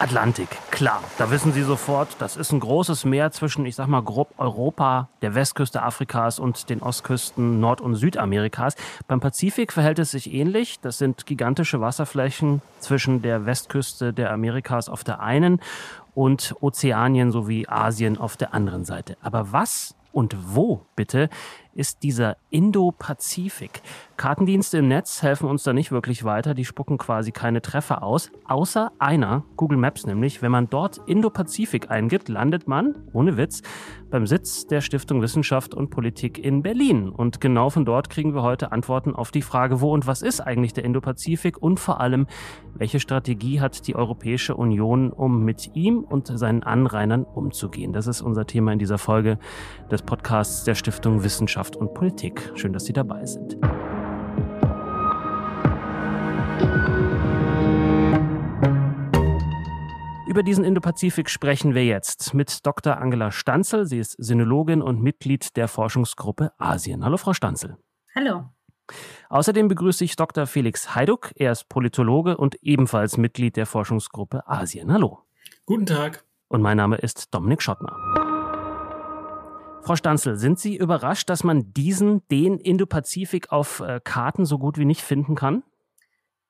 Atlantik, klar. Da wissen Sie sofort, das ist ein großes Meer zwischen, ich sag mal, grob Europa, der Westküste Afrikas und den Ostküsten Nord- und Südamerikas. Beim Pazifik verhält es sich ähnlich. Das sind gigantische Wasserflächen zwischen der Westküste der Amerikas auf der einen und Ozeanien sowie Asien auf der anderen Seite. Aber was und wo bitte ist dieser Indo-Pazifik. Kartendienste im Netz helfen uns da nicht wirklich weiter, die spucken quasi keine Treffer aus, außer einer, Google Maps nämlich. Wenn man dort Indo-Pazifik eingibt, landet man, ohne Witz, beim Sitz der Stiftung Wissenschaft und Politik in Berlin. Und genau von dort kriegen wir heute Antworten auf die Frage, wo und was ist eigentlich der Indo-Pazifik und vor allem, welche Strategie hat die Europäische Union, um mit ihm und seinen Anrainern umzugehen. Das ist unser Thema in dieser Folge des Podcasts der Stiftung Wissenschaft Wirtschaft und Politik. Schön, dass Sie dabei sind. Über diesen Indopazifik sprechen wir jetzt mit Dr. Angela Stanzel. Sie ist Sinologin und Mitglied der Forschungsgruppe Asien. Hallo, Frau Stanzel. Hallo. Außerdem begrüße ich Dr. Felix Heiduck. Er ist Politologe und ebenfalls Mitglied der Forschungsgruppe Asien. Hallo. Guten Tag. Und mein Name ist Dominik Schottner. Frau Stanzel, sind Sie überrascht, dass man diesen, den Indopazifik auf äh, Karten so gut wie nicht finden kann?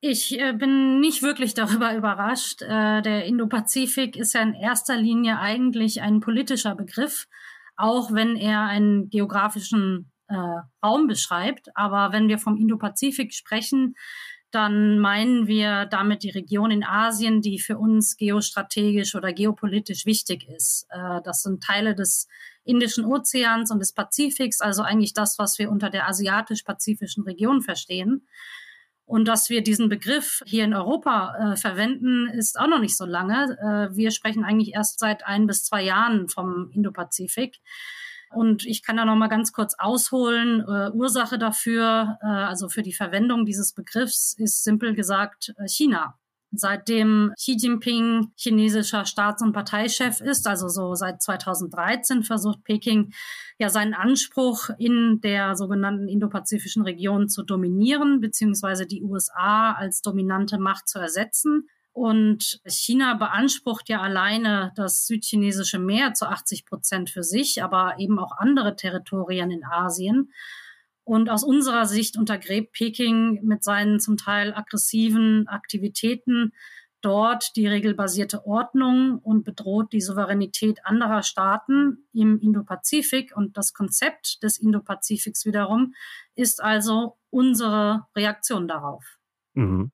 Ich äh, bin nicht wirklich darüber überrascht. Äh, der Indopazifik ist ja in erster Linie eigentlich ein politischer Begriff, auch wenn er einen geografischen Raum beschreibt. Aber wenn wir vom Indopazifik sprechen, dann meinen wir damit die Region in Asien, die für uns geostrategisch oder geopolitisch wichtig ist. Das sind Teile des Indischen Ozeans und des Pazifiks, also eigentlich das, was wir unter der asiatisch-pazifischen Region verstehen. Und dass wir diesen Begriff hier in Europa äh, verwenden, ist auch noch nicht so lange. Äh, wir sprechen eigentlich erst seit ein bis zwei Jahren vom Indopazifik. Und ich kann da noch mal ganz kurz ausholen. Äh, Ursache dafür, äh, also für die Verwendung dieses Begriffs, ist simpel gesagt äh, China. Seitdem Xi Jinping chinesischer Staats- und Parteichef ist, also so seit 2013 versucht Peking ja seinen Anspruch in der sogenannten indopazifischen Region zu dominieren, beziehungsweise die USA als dominante Macht zu ersetzen. Und China beansprucht ja alleine das südchinesische Meer zu 80 Prozent für sich, aber eben auch andere Territorien in Asien. Und aus unserer Sicht untergräbt Peking mit seinen zum Teil aggressiven Aktivitäten dort die regelbasierte Ordnung und bedroht die Souveränität anderer Staaten im Indopazifik. Und das Konzept des Indopazifiks wiederum ist also unsere Reaktion darauf. Mhm.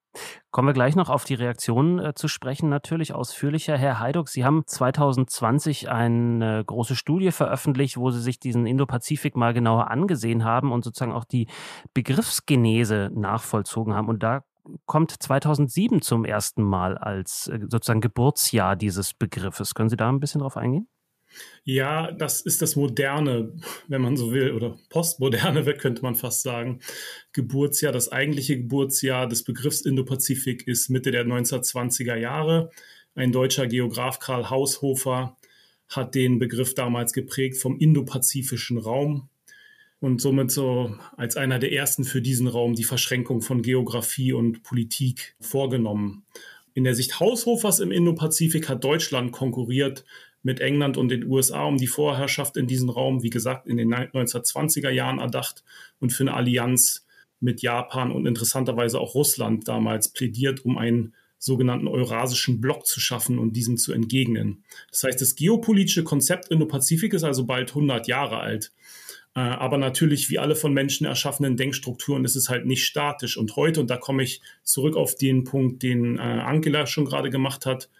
Kommen wir gleich noch auf die Reaktionen äh, zu sprechen, natürlich ausführlicher. Herr Heiduck, Sie haben 2020 eine große Studie veröffentlicht, wo Sie sich diesen Indopazifik mal genauer angesehen haben und sozusagen auch die Begriffsgenese nachvollzogen haben. Und da kommt 2007 zum ersten Mal als äh, sozusagen Geburtsjahr dieses Begriffes. Können Sie da ein bisschen drauf eingehen? Ja, das ist das moderne, wenn man so will, oder postmoderne, könnte man fast sagen. Geburtsjahr, das eigentliche Geburtsjahr des Begriffs Indopazifik ist Mitte der 1920er Jahre. Ein deutscher Geograf Karl Haushofer hat den Begriff damals geprägt vom indopazifischen Raum und somit so als einer der ersten für diesen Raum die Verschränkung von Geografie und Politik vorgenommen. In der Sicht Haushofers im Indopazifik hat Deutschland konkurriert mit England und den USA um die Vorherrschaft in diesem Raum, wie gesagt, in den 1920er Jahren erdacht und für eine Allianz mit Japan und interessanterweise auch Russland damals plädiert, um einen sogenannten eurasischen Block zu schaffen und diesem zu entgegnen. Das heißt, das geopolitische Konzept Indo-Pazifik ist also bald 100 Jahre alt. Äh, aber natürlich, wie alle von Menschen erschaffenen Denkstrukturen, ist es halt nicht statisch. Und heute, und da komme ich zurück auf den Punkt, den äh, Angela schon gerade gemacht hat,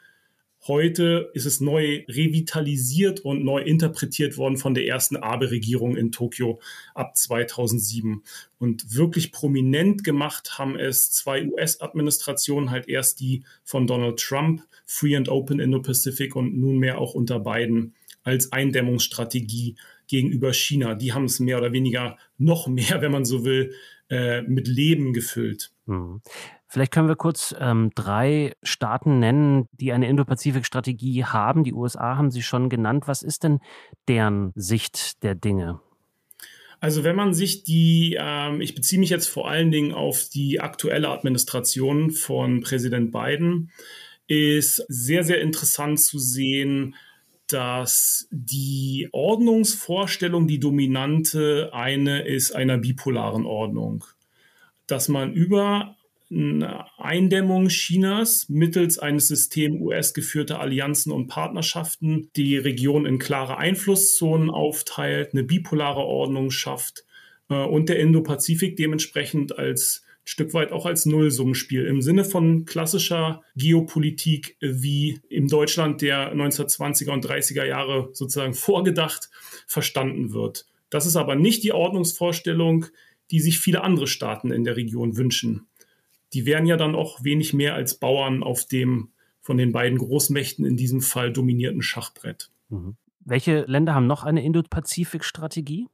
Heute ist es neu revitalisiert und neu interpretiert worden von der ersten Abe-Regierung in Tokio ab 2007. Und wirklich prominent gemacht haben es zwei US-Administrationen, halt erst die von Donald Trump, Free and Open Indo-Pacific und nunmehr auch unter beiden als Eindämmungsstrategie gegenüber China. Die haben es mehr oder weniger noch mehr, wenn man so will, äh, mit Leben gefüllt. Vielleicht können wir kurz ähm, drei Staaten nennen, die eine Indo-Pazifik-Strategie haben. Die USA haben Sie schon genannt. Was ist denn deren Sicht der Dinge? Also wenn man sich die, ähm, ich beziehe mich jetzt vor allen Dingen auf die aktuelle Administration von Präsident Biden, ist sehr, sehr interessant zu sehen, dass die Ordnungsvorstellung, die dominante eine ist einer bipolaren Ordnung. Dass man über eine Eindämmung Chinas mittels eines Systems US-geführter Allianzen und Partnerschaften die Region in klare Einflusszonen aufteilt, eine bipolare Ordnung schafft äh, und der Indo-Pazifik dementsprechend als Stück weit auch als Nullsummenspiel im Sinne von klassischer Geopolitik wie im Deutschland der 1920er und 30er Jahre sozusagen vorgedacht verstanden wird. Das ist aber nicht die Ordnungsvorstellung, die sich viele andere Staaten in der Region wünschen. Die wären ja dann auch wenig mehr als Bauern auf dem von den beiden Großmächten in diesem Fall dominierten Schachbrett. Mhm. Welche Länder haben noch eine Indo-Pazifik-Strategie?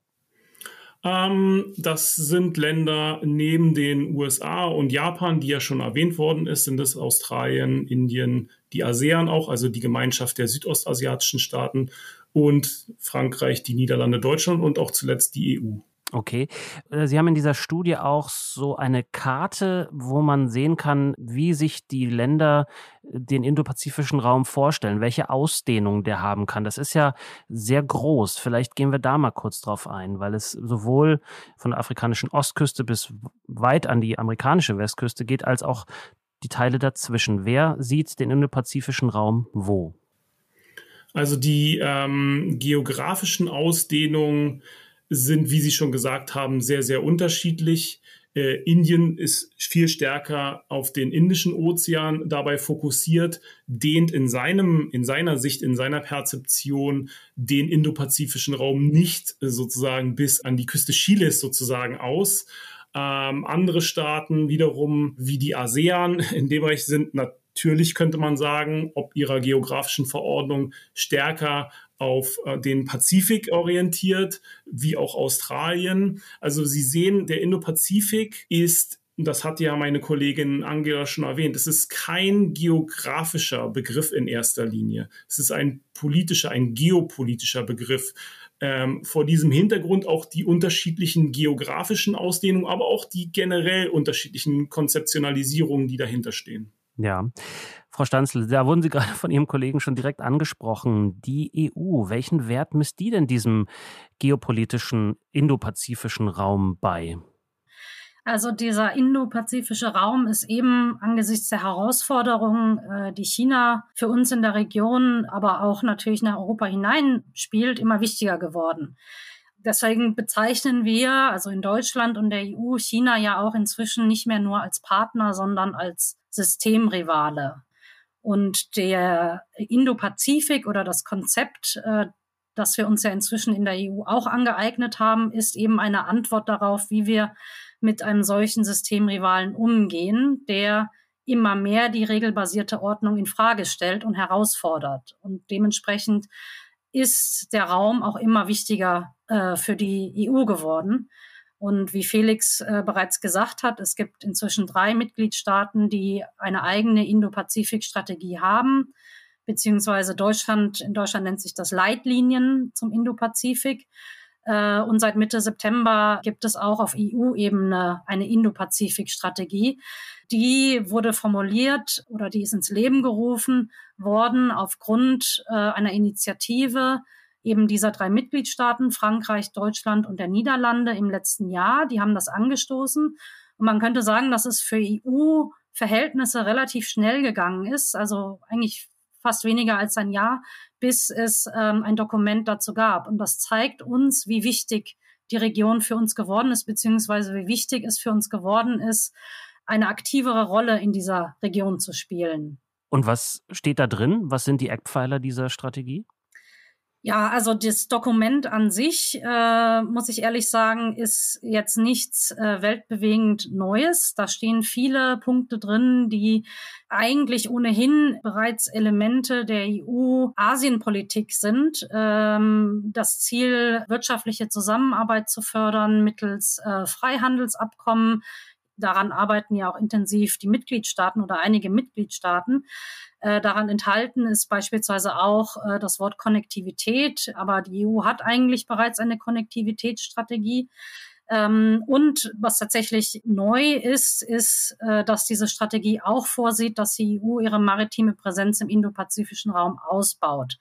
Ähm, das sind Länder neben den USA und Japan, die ja schon erwähnt worden ist, sind es Australien, Indien, die ASEAN auch, also die Gemeinschaft der südostasiatischen Staaten und Frankreich, die Niederlande, Deutschland und auch zuletzt die EU. Okay. Äh, Sie haben in dieser Studie auch so eine Karte, wo man sehen kann, wie sich die Länder äh, den indopazifischen Raum vorstellen, welche Ausdehnung der haben kann. Das ist ja sehr groß. Vielleicht gehen wir da mal kurz drauf ein, weil es sowohl von der afrikanischen Ostküste bis weit an die amerikanische Westküste geht, als auch die Teile dazwischen. Wer sieht den indopazifischen Raum wo? Also die ähm, geografischen Ausdehnungen sind, wie Sie schon gesagt haben, sehr, sehr unterschiedlich. Äh, Indien ist viel stärker auf den Indischen Ozean dabei fokussiert, dehnt in seinem, in seiner Sicht, in seiner Perzeption den indopazifischen Raum nicht äh, sozusagen bis an die Küste Chiles sozusagen aus. Ähm, andere Staaten wiederum, wie die ASEAN in dem Bereich sind natürlich könnte man sagen, ob ihrer geografischen Verordnung stärker auf äh, den Pazifik orientiert, wie auch Australien. Also Sie sehen, der Indo-Pazifik ist das hat ja meine Kollegin Angela schon erwähnt, es ist kein geografischer Begriff in erster Linie. Es ist ein politischer, ein geopolitischer Begriff. Ähm, vor diesem Hintergrund auch die unterschiedlichen geografischen Ausdehnungen, aber auch die generell unterschiedlichen Konzeptionalisierungen, die dahinter stehen. Ja. Frau Stanzel, da wurden Sie gerade von Ihrem Kollegen schon direkt angesprochen. Die EU, welchen Wert misst die denn diesem geopolitischen indopazifischen Raum bei? Also dieser indopazifische Raum ist eben angesichts der Herausforderungen, äh, die China für uns in der Region, aber auch natürlich nach Europa hinein spielt, immer wichtiger geworden. Deswegen bezeichnen wir, also in Deutschland und der EU, China ja auch inzwischen nicht mehr nur als Partner, sondern als Systemrivale. Und der Indo-Pazifik oder das Konzept, äh, das wir uns ja inzwischen in der EU auch angeeignet haben, ist eben eine Antwort darauf, wie wir mit einem solchen Systemrivalen umgehen, der immer mehr die regelbasierte Ordnung in Frage stellt und herausfordert. Und dementsprechend ist der Raum auch immer wichtiger äh, für die EU geworden. Und wie Felix äh, bereits gesagt hat, es gibt inzwischen drei Mitgliedstaaten, die eine eigene Indo-Pazifik-Strategie haben, beziehungsweise Deutschland, in Deutschland nennt sich das Leitlinien zum Indo-Pazifik. Äh, und seit Mitte September gibt es auch auf EU-Ebene eine Indo-Pazifik-Strategie. Die wurde formuliert oder die ist ins Leben gerufen worden aufgrund äh, einer Initiative eben dieser drei Mitgliedstaaten, Frankreich, Deutschland und der Niederlande im letzten Jahr. Die haben das angestoßen. Und man könnte sagen, dass es für EU-Verhältnisse relativ schnell gegangen ist, also eigentlich fast weniger als ein Jahr, bis es ähm, ein Dokument dazu gab. Und das zeigt uns, wie wichtig die Region für uns geworden ist, beziehungsweise wie wichtig es für uns geworden ist, eine aktivere Rolle in dieser Region zu spielen. Und was steht da drin? Was sind die Eckpfeiler dieser Strategie? Ja, also das Dokument an sich, äh, muss ich ehrlich sagen, ist jetzt nichts äh, weltbewegend Neues. Da stehen viele Punkte drin, die eigentlich ohnehin bereits Elemente der EU-Asienpolitik sind. Ähm, das Ziel, wirtschaftliche Zusammenarbeit zu fördern mittels äh, Freihandelsabkommen. Daran arbeiten ja auch intensiv die Mitgliedstaaten oder einige Mitgliedstaaten. Äh, daran enthalten ist beispielsweise auch äh, das Wort Konnektivität, aber die EU hat eigentlich bereits eine Konnektivitätsstrategie. Ähm, und was tatsächlich neu ist, ist, äh, dass diese Strategie auch vorsieht, dass die EU ihre maritime Präsenz im indopazifischen Raum ausbaut.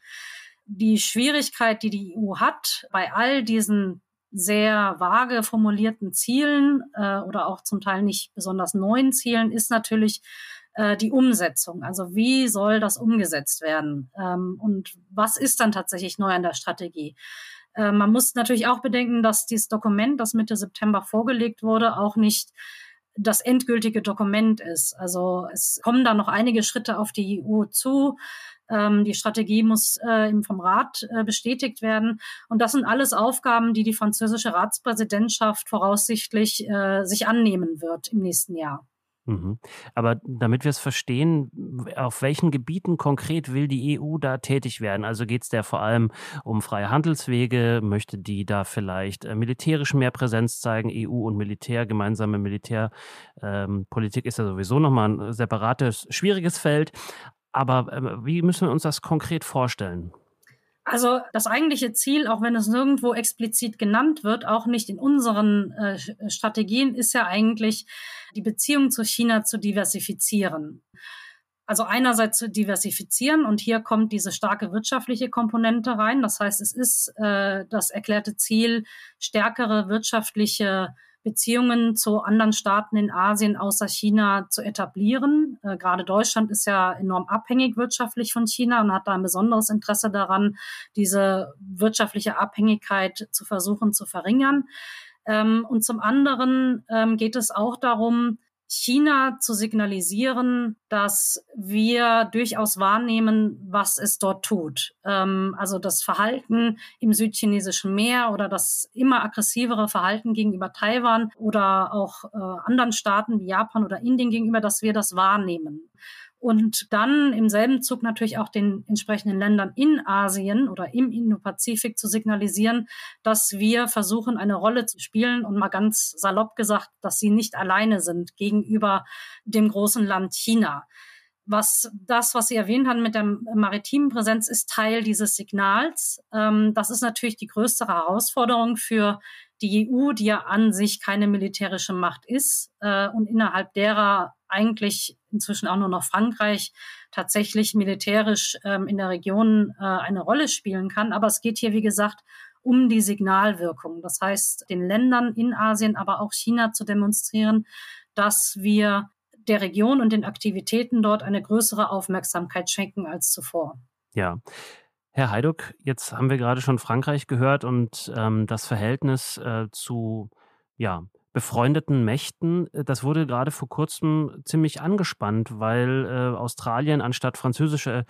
Die Schwierigkeit, die die EU hat, bei all diesen sehr vage formulierten Zielen äh, oder auch zum Teil nicht besonders neuen Zielen, ist natürlich äh, die Umsetzung. Also wie soll das umgesetzt werden? Ähm, und was ist dann tatsächlich neu an der Strategie? Äh, man muss natürlich auch bedenken, dass dieses Dokument, das Mitte September vorgelegt wurde, auch nicht das endgültige Dokument ist. Also es kommen da noch einige Schritte auf die EU zu. Ähm, die Strategie muss äh, vom Rat äh, bestätigt werden. Und das sind alles Aufgaben, die die französische Ratspräsidentschaft voraussichtlich äh, sich annehmen wird im nächsten Jahr. Mhm. Aber damit wir es verstehen, auf welchen Gebieten konkret will die EU da tätig werden? Also geht es da vor allem um freie Handelswege? Möchte die da vielleicht äh, militärisch mehr Präsenz zeigen? EU und Militär, gemeinsame Militärpolitik ähm, ist ja sowieso nochmal ein separates, schwieriges Feld. Aber äh, wie müssen wir uns das konkret vorstellen? Also das eigentliche Ziel, auch wenn es nirgendwo explizit genannt wird, auch nicht in unseren äh, Strategien, ist ja eigentlich, die Beziehung zu China zu diversifizieren. Also einerseits zu diversifizieren und hier kommt diese starke wirtschaftliche Komponente rein. Das heißt, es ist äh, das erklärte Ziel, stärkere wirtschaftliche Beziehungen zu anderen Staaten in Asien außer China zu etablieren. Äh, gerade Deutschland ist ja enorm abhängig wirtschaftlich von China und hat da ein besonderes Interesse daran, diese wirtschaftliche Abhängigkeit zu versuchen zu verringern. Ähm, und zum anderen ähm, geht es auch darum, China zu signalisieren, dass wir durchaus wahrnehmen, was es dort tut. Ähm, also das Verhalten im südchinesischen Meer oder das immer aggressivere Verhalten gegenüber Taiwan oder auch äh, anderen Staaten wie Japan oder Indien gegenüber, dass wir das wahrnehmen und dann im selben Zug natürlich auch den entsprechenden Ländern in Asien oder im Indo-Pazifik zu signalisieren, dass wir versuchen, eine Rolle zu spielen und mal ganz salopp gesagt, dass sie nicht alleine sind gegenüber dem großen Land China. Was das, was Sie erwähnt haben mit der maritimen Präsenz, ist Teil dieses Signals. Ähm, das ist natürlich die größte Herausforderung für die EU, die ja an sich keine militärische Macht ist äh, und innerhalb derer eigentlich inzwischen auch nur noch Frankreich tatsächlich militärisch ähm, in der Region äh, eine Rolle spielen kann. Aber es geht hier, wie gesagt, um die Signalwirkung. Das heißt, den Ländern in Asien, aber auch China zu demonstrieren, dass wir der Region und den Aktivitäten dort eine größere Aufmerksamkeit schenken als zuvor. Ja. Herr Heiduck, jetzt haben wir gerade schon Frankreich gehört und ähm, das Verhältnis äh, zu ja, befreundeten Mächten. Äh, das wurde gerade vor kurzem ziemlich angespannt, weil äh, Australien anstatt französische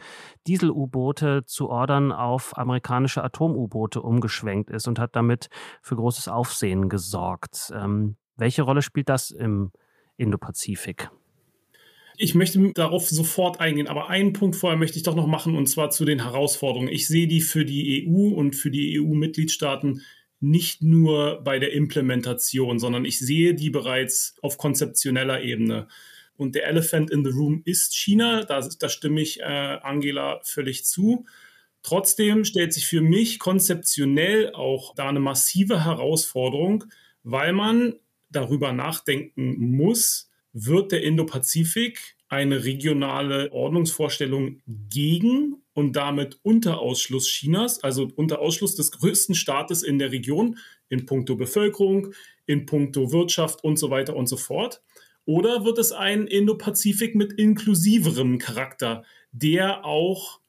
Diesel-U-Boote zu ordern auf amerikanische Atom-U-Boote umgeschwenkt ist und hat damit für großes Aufsehen gesorgt. Ähm, welche Rolle spielt das im Indopazifik? Ich möchte darauf sofort eingehen, aber einen Punkt vorher möchte ich doch noch machen, und zwar zu den Herausforderungen. Ich sehe die für die EU und für die EU-Mitgliedstaaten nicht nur bei der Implementation, sondern ich sehe die bereits auf konzeptioneller Ebene. Und der Elephant in the Room ist China, da, da stimme ich äh, Angela völlig zu. Trotzdem stellt sich für mich konzeptionell auch da eine massive Herausforderung, weil man darüber nachdenken muss, wird der Indopazifik eine regionale Ordnungsvorstellung gegen und damit unter Ausschluss Chinas, also unter Ausschluss des größten Staates in der Region in puncto Bevölkerung, in puncto Wirtschaft und so weiter und so fort? Oder wird es ein Indo-Pazifik mit inklusiverem Charakter, der auch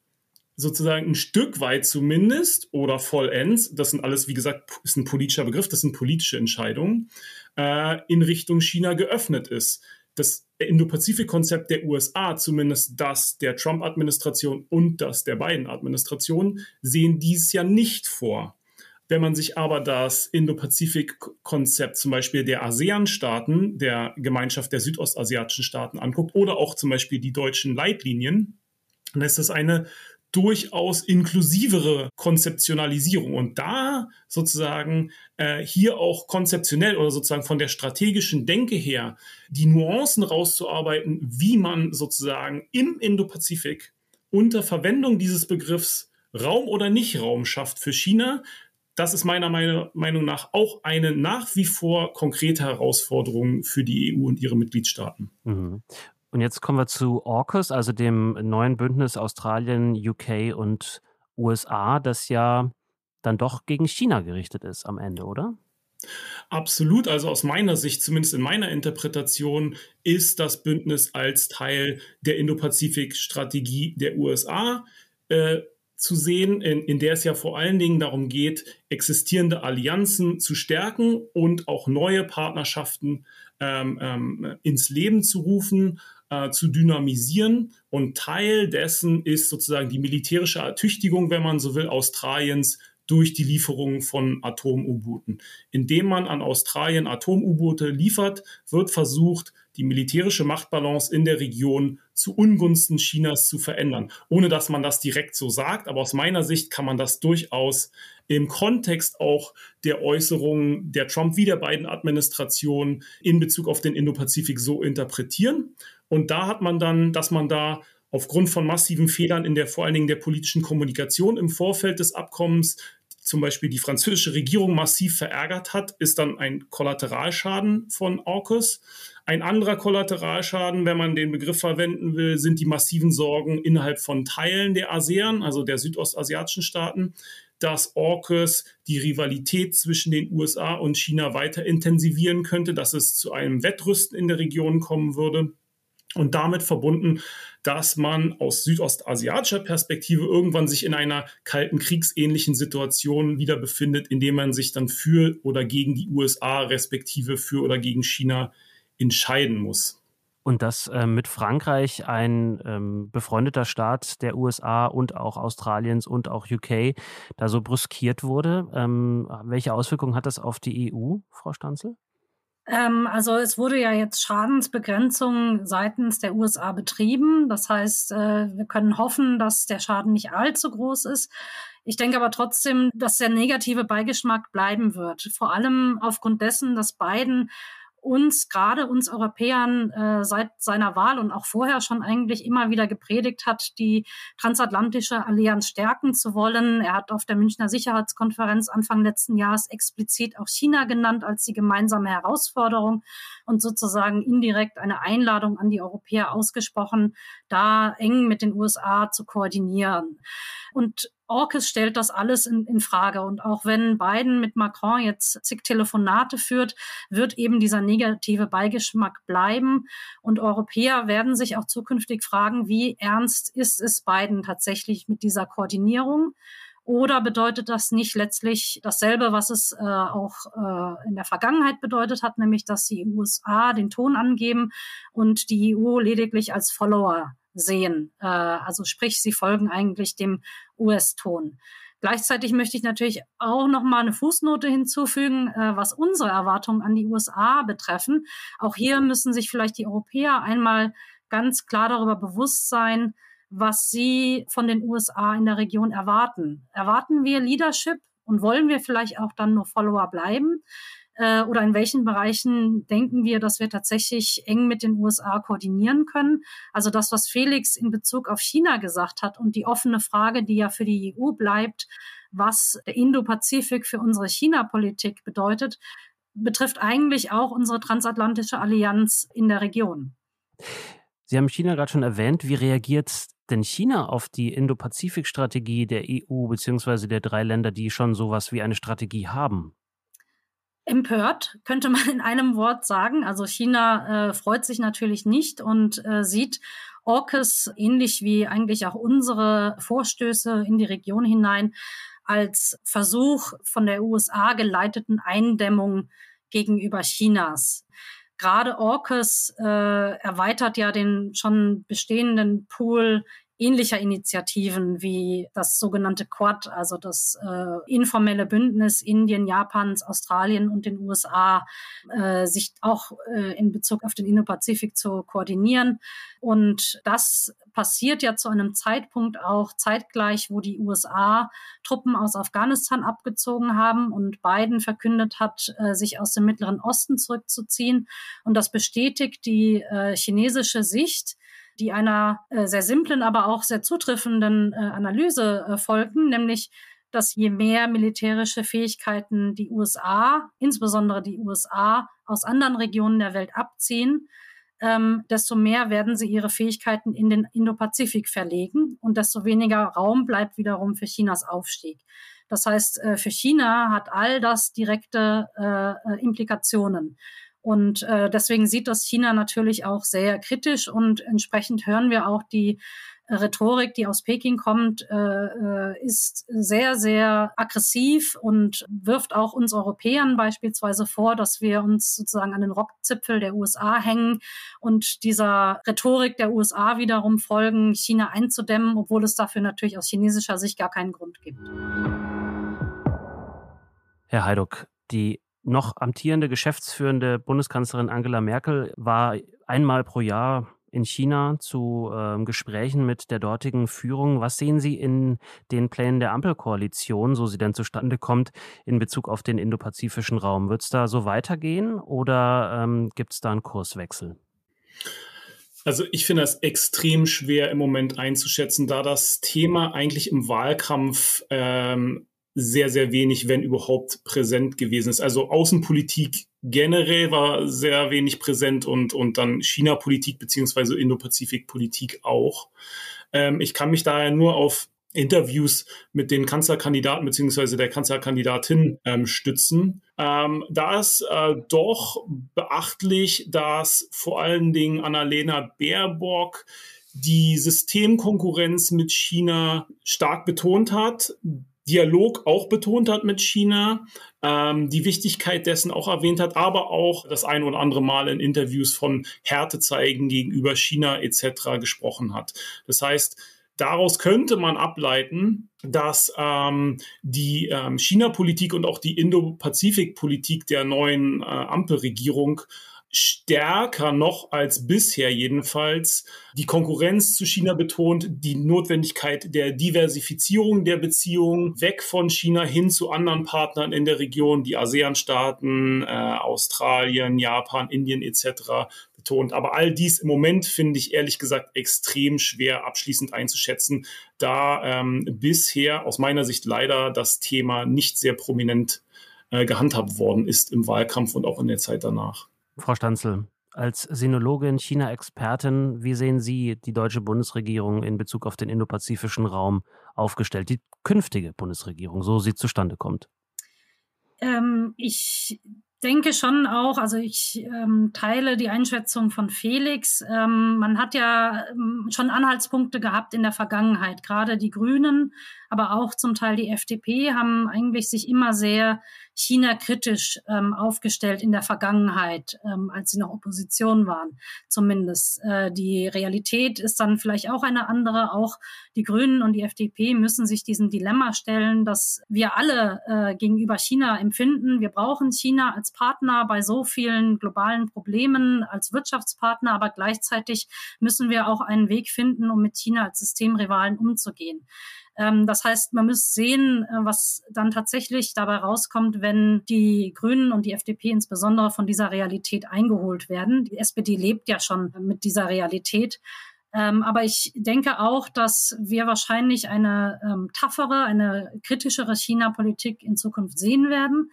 sozusagen ein Stück weit zumindest oder vollends, das sind alles, wie gesagt, ist ein politischer Begriff, das sind politische Entscheidungen, äh, in Richtung China geöffnet ist? Das Indo-Pazifik-Konzept der USA, zumindest das der Trump-Administration und das der Biden-Administration, sehen dies ja nicht vor. Wenn man sich aber das Indo-Pazifik-Konzept zum Beispiel der ASEAN-Staaten, der Gemeinschaft der südostasiatischen Staaten anguckt oder auch zum Beispiel die deutschen Leitlinien, dann ist das eine durchaus inklusivere Konzeptionalisierung. Und da sozusagen äh, hier auch konzeptionell oder sozusagen von der strategischen Denke her die Nuancen rauszuarbeiten, wie man sozusagen im Indopazifik unter Verwendung dieses Begriffs Raum oder Nicht-Raum schafft für China, das ist meiner Meinung nach auch eine nach wie vor konkrete Herausforderung für die EU und ihre Mitgliedstaaten. Mhm. Und jetzt kommen wir zu AUKUS, also dem neuen Bündnis Australien, UK und USA, das ja dann doch gegen China gerichtet ist am Ende, oder? Absolut. Also aus meiner Sicht, zumindest in meiner Interpretation, ist das Bündnis als Teil der Indo-Pazifik-Strategie der USA äh, zu sehen, in, in der es ja vor allen Dingen darum geht, existierende Allianzen zu stärken und auch neue Partnerschaften ähm, ähm, ins Leben zu rufen, äh, zu dynamisieren. Und Teil dessen ist sozusagen die militärische Ertüchtigung, wenn man so will, Australiens durch die Lieferung von Atom-U-Booten. Indem man an Australien Atom-U-Boote liefert, wird versucht, die militärische Machtbalance in der Region zu Ungunsten Chinas zu verändern, ohne dass man das direkt so sagt. Aber aus meiner Sicht kann man das durchaus im Kontext auch der Äußerungen der Trump wie der beiden Administrationen in Bezug auf den Indopazifik so interpretieren. Und da hat man dann, dass man da aufgrund von massiven Fehlern in der vor allen Dingen der politischen Kommunikation im Vorfeld des Abkommens zum Beispiel die französische Regierung massiv verärgert hat, ist dann ein Kollateralschaden von AUKUS. Ein anderer Kollateralschaden, wenn man den Begriff verwenden will, sind die massiven Sorgen innerhalb von Teilen der ASEAN, also der südostasiatischen Staaten, dass AUKUS die Rivalität zwischen den USA und China weiter intensivieren könnte, dass es zu einem Wettrüsten in der Region kommen würde. Und damit verbunden, dass man aus südostasiatischer Perspektive irgendwann sich in einer kalten kriegsähnlichen Situation wieder befindet, indem man sich dann für oder gegen die USA respektive für oder gegen China entscheiden muss. Und dass äh, mit Frankreich ein ähm, befreundeter Staat der USA und auch Australiens und auch UK da so brüskiert wurde. Ähm, welche Auswirkungen hat das auf die EU, Frau Stanzel? Ähm, also es wurde ja jetzt Schadensbegrenzung seitens der USA betrieben. Das heißt, äh, wir können hoffen, dass der Schaden nicht allzu groß ist. Ich denke aber trotzdem, dass der negative Beigeschmack bleiben wird. Vor allem aufgrund dessen, dass Biden uns, gerade uns Europäern, äh, seit seiner Wahl und auch vorher schon eigentlich immer wieder gepredigt hat, die transatlantische Allianz stärken zu wollen. Er hat auf der Münchner Sicherheitskonferenz Anfang letzten Jahres explizit auch China genannt als die gemeinsame Herausforderung und sozusagen indirekt eine Einladung an die Europäer ausgesprochen, da eng mit den USA zu koordinieren. Und AUKUS stellt das alles in, in Frage. Und auch wenn Biden mit Macron jetzt zig Telefonate führt, wird eben dieser negative Beigeschmack bleiben. Und Europäer werden sich auch zukünftig fragen, wie ernst ist es Biden tatsächlich mit dieser Koordinierung? Oder bedeutet das nicht letztlich dasselbe, was es äh, auch äh, in der Vergangenheit bedeutet hat, nämlich dass die USA den Ton angeben und die EU lediglich als Follower sehen. Äh, also sprich, sie folgen eigentlich dem US-Ton. Gleichzeitig möchte ich natürlich auch noch mal eine Fußnote hinzufügen, äh, was unsere Erwartungen an die USA betreffen. Auch hier müssen sich vielleicht die Europäer einmal ganz klar darüber bewusst sein, was sie von den USA in der Region erwarten. Erwarten wir Leadership und wollen wir vielleicht auch dann nur Follower bleiben? Äh, oder in welchen Bereichen denken wir, dass wir tatsächlich eng mit den USA koordinieren können? Also das, was Felix in Bezug auf China gesagt hat und die offene Frage, die ja für die EU bleibt, was der Indo-Pazifik für unsere China-Politik bedeutet, betrifft eigentlich auch unsere transatlantische Allianz in der Region. Sie haben China gerade schon erwähnt. Wie reagiert denn China auf die Indo-Pazifik-Strategie der EU bzw. der drei Länder, die schon sowas wie eine Strategie haben? Empört, könnte man in einem Wort sagen. Also China äh, freut sich natürlich nicht und äh, sieht AUKUS ähnlich wie eigentlich auch unsere Vorstöße in die Region hinein als Versuch von der USA geleiteten Eindämmung gegenüber Chinas. Gerade AUKUS äh, erweitert ja den schon bestehenden Pool ähnlicher Initiativen wie das sogenannte Quad, also das äh, informelle Bündnis Indien, Japans, Australien und den USA, äh, sich auch äh, in Bezug auf den Indo-Pazifik zu koordinieren. Und das passiert ja zu einem Zeitpunkt auch zeitgleich, wo die USA Truppen aus Afghanistan abgezogen haben und Biden verkündet hat, äh, sich aus dem Mittleren Osten zurückzuziehen. Und das bestätigt die äh, chinesische Sicht, die einer äh, sehr simplen, aber auch sehr zutreffenden äh, Analyse äh, folgten, nämlich dass je mehr militärische Fähigkeiten die USA, insbesondere die USA, aus anderen Regionen der Welt abziehen, ähm, desto mehr werden sie ihre Fähigkeiten in den Indopazifik verlegen und desto weniger Raum bleibt wiederum für Chinas Aufstieg. Das heißt, äh, für China hat all das direkte äh, äh, Implikationen. Und äh, deswegen sieht das China natürlich auch sehr kritisch und entsprechend hören wir auch die Rhetorik, die aus Peking kommt, äh, äh, ist sehr, sehr aggressiv und wirft auch uns Europäern beispielsweise vor, dass wir uns sozusagen an den Rockzipfel der USA hängen und dieser Rhetorik der USA wiederum folgen, China einzudämmen, obwohl es dafür natürlich aus chinesischer Sicht gar keinen Grund gibt. Herr Heiduck, die noch amtierende geschäftsführende Bundeskanzlerin Angela Merkel war einmal pro Jahr in China zu äh, Gesprächen mit der dortigen Führung. Was sehen Sie in den Plänen der Ampelkoalition, so sie denn zustande kommt, in Bezug auf den indopazifischen Raum? Wird es da so weitergehen oder ähm, gibt es da einen Kurswechsel? Also ich finde das extrem schwer im Moment einzuschätzen, da das Thema eigentlich im Wahlkampf ähm, sehr, sehr wenig, wenn überhaupt, präsent gewesen ist. Also Außenpolitik generell war sehr wenig präsent und, und dann China-Politik beziehungsweise Indo-Pazifik-Politik auch. Ähm, ich kann mich daher nur auf Interviews mit den Kanzlerkandidaten beziehungsweise der Kanzlerkandidatin ähm, stützen. Ähm, da ist äh, doch beachtlich, dass vor allen Dingen Annalena Baerbock die Systemkonkurrenz mit China stark betont hat, Dialog auch betont hat mit China, ähm, die Wichtigkeit dessen auch erwähnt hat, aber auch das ein oder andere Mal in Interviews von Härte zeigen gegenüber China etc. gesprochen hat. Das heißt, daraus könnte man ableiten, dass ähm, die ähm, China-Politik und auch die Indo-Pazifik-Politik der neuen äh, Ampelregierung stärker noch als bisher jedenfalls die Konkurrenz zu China betont, die Notwendigkeit der Diversifizierung der Beziehungen weg von China hin zu anderen Partnern in der Region, die ASEAN-Staaten, äh, Australien, Japan, Indien etc. betont. Aber all dies im Moment finde ich ehrlich gesagt extrem schwer abschließend einzuschätzen, da ähm, bisher aus meiner Sicht leider das Thema nicht sehr prominent äh, gehandhabt worden ist im Wahlkampf und auch in der Zeit danach. Frau Stanzel, als Sinologin, China-Expertin, wie sehen Sie die deutsche Bundesregierung in Bezug auf den indopazifischen Raum aufgestellt? Die künftige Bundesregierung, so sie zustande kommt? Ähm, ich denke schon auch, also ich ähm, teile die Einschätzung von Felix. Ähm, man hat ja ähm, schon Anhaltspunkte gehabt in der Vergangenheit. Gerade die Grünen, aber auch zum Teil die FDP haben eigentlich sich immer sehr China-kritisch ähm, aufgestellt in der Vergangenheit, ähm, als sie noch Opposition waren, zumindest. Äh, die Realität ist dann vielleicht auch eine andere. Auch die Grünen und die FDP müssen sich diesem Dilemma stellen, dass wir alle äh, gegenüber China empfinden. Wir brauchen China als Partner bei so vielen globalen Problemen, als Wirtschaftspartner, aber gleichzeitig müssen wir auch einen Weg finden, um mit China als Systemrivalen umzugehen. Ähm, das heißt, man muss sehen, äh, was dann tatsächlich dabei rauskommt, wenn die Grünen und die FDP insbesondere von dieser Realität eingeholt werden. Die SPD lebt ja schon mit dieser Realität. Ähm, aber ich denke auch, dass wir wahrscheinlich eine ähm, taffere, eine kritischere China-Politik in Zukunft sehen werden.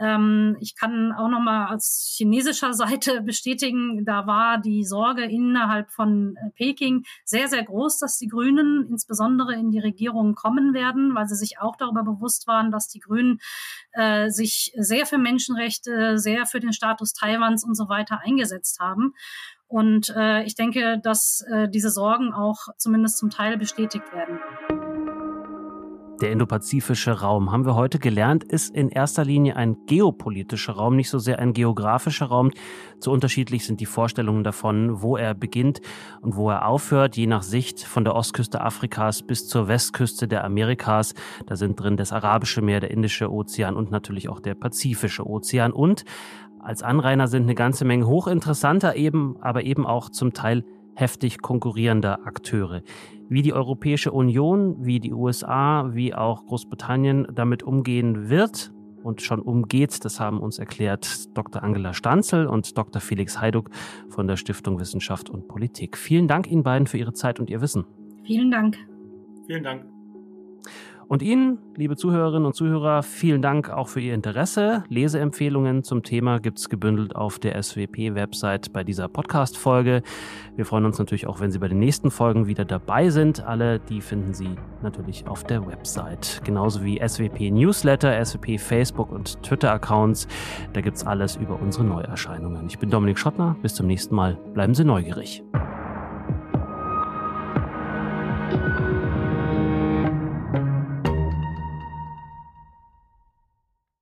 Ähm, ich kann auch noch mal aus chinesischer Seite bestätigen, da war die Sorge innerhalb von äh, Peking sehr, sehr groß, dass die Grünen insbesondere in die Regierung kommen werden, weil sie sich auch darüber bewusst waren, dass die Grünen äh, sich sehr für Menschenrechte, sehr für den Status Taiwans und so weiter eingesetzt haben. Und äh, ich denke, dass äh, diese Sorgen auch zumindest zum Teil bestätigt werden. Der indopazifische Raum, haben wir heute gelernt, ist in erster Linie ein geopolitischer Raum, nicht so sehr ein geografischer Raum. Zu unterschiedlich sind die Vorstellungen davon, wo er beginnt und wo er aufhört, je nach Sicht von der Ostküste Afrikas bis zur Westküste der Amerikas. Da sind drin das Arabische Meer, der Indische Ozean und natürlich auch der Pazifische Ozean. Und als Anrainer sind eine ganze Menge hochinteressanter eben, aber eben auch zum Teil heftig konkurrierender Akteure. Wie die Europäische Union, wie die USA, wie auch Großbritannien damit umgehen wird und schon umgeht, das haben uns erklärt Dr. Angela Stanzel und Dr. Felix Heiduck von der Stiftung Wissenschaft und Politik. Vielen Dank Ihnen beiden für Ihre Zeit und Ihr Wissen. Vielen Dank. Vielen Dank. Und Ihnen, liebe Zuhörerinnen und Zuhörer, vielen Dank auch für Ihr Interesse. Leseempfehlungen zum Thema gibt es gebündelt auf der SWP-Website bei dieser Podcast-Folge. Wir freuen uns natürlich auch, wenn Sie bei den nächsten Folgen wieder dabei sind. Alle, die finden Sie natürlich auf der Website. Genauso wie SWP-Newsletter, SWP Facebook und Twitter-Accounts. Da gibt es alles über unsere Neuerscheinungen. Ich bin Dominik Schottner. Bis zum nächsten Mal. Bleiben Sie neugierig.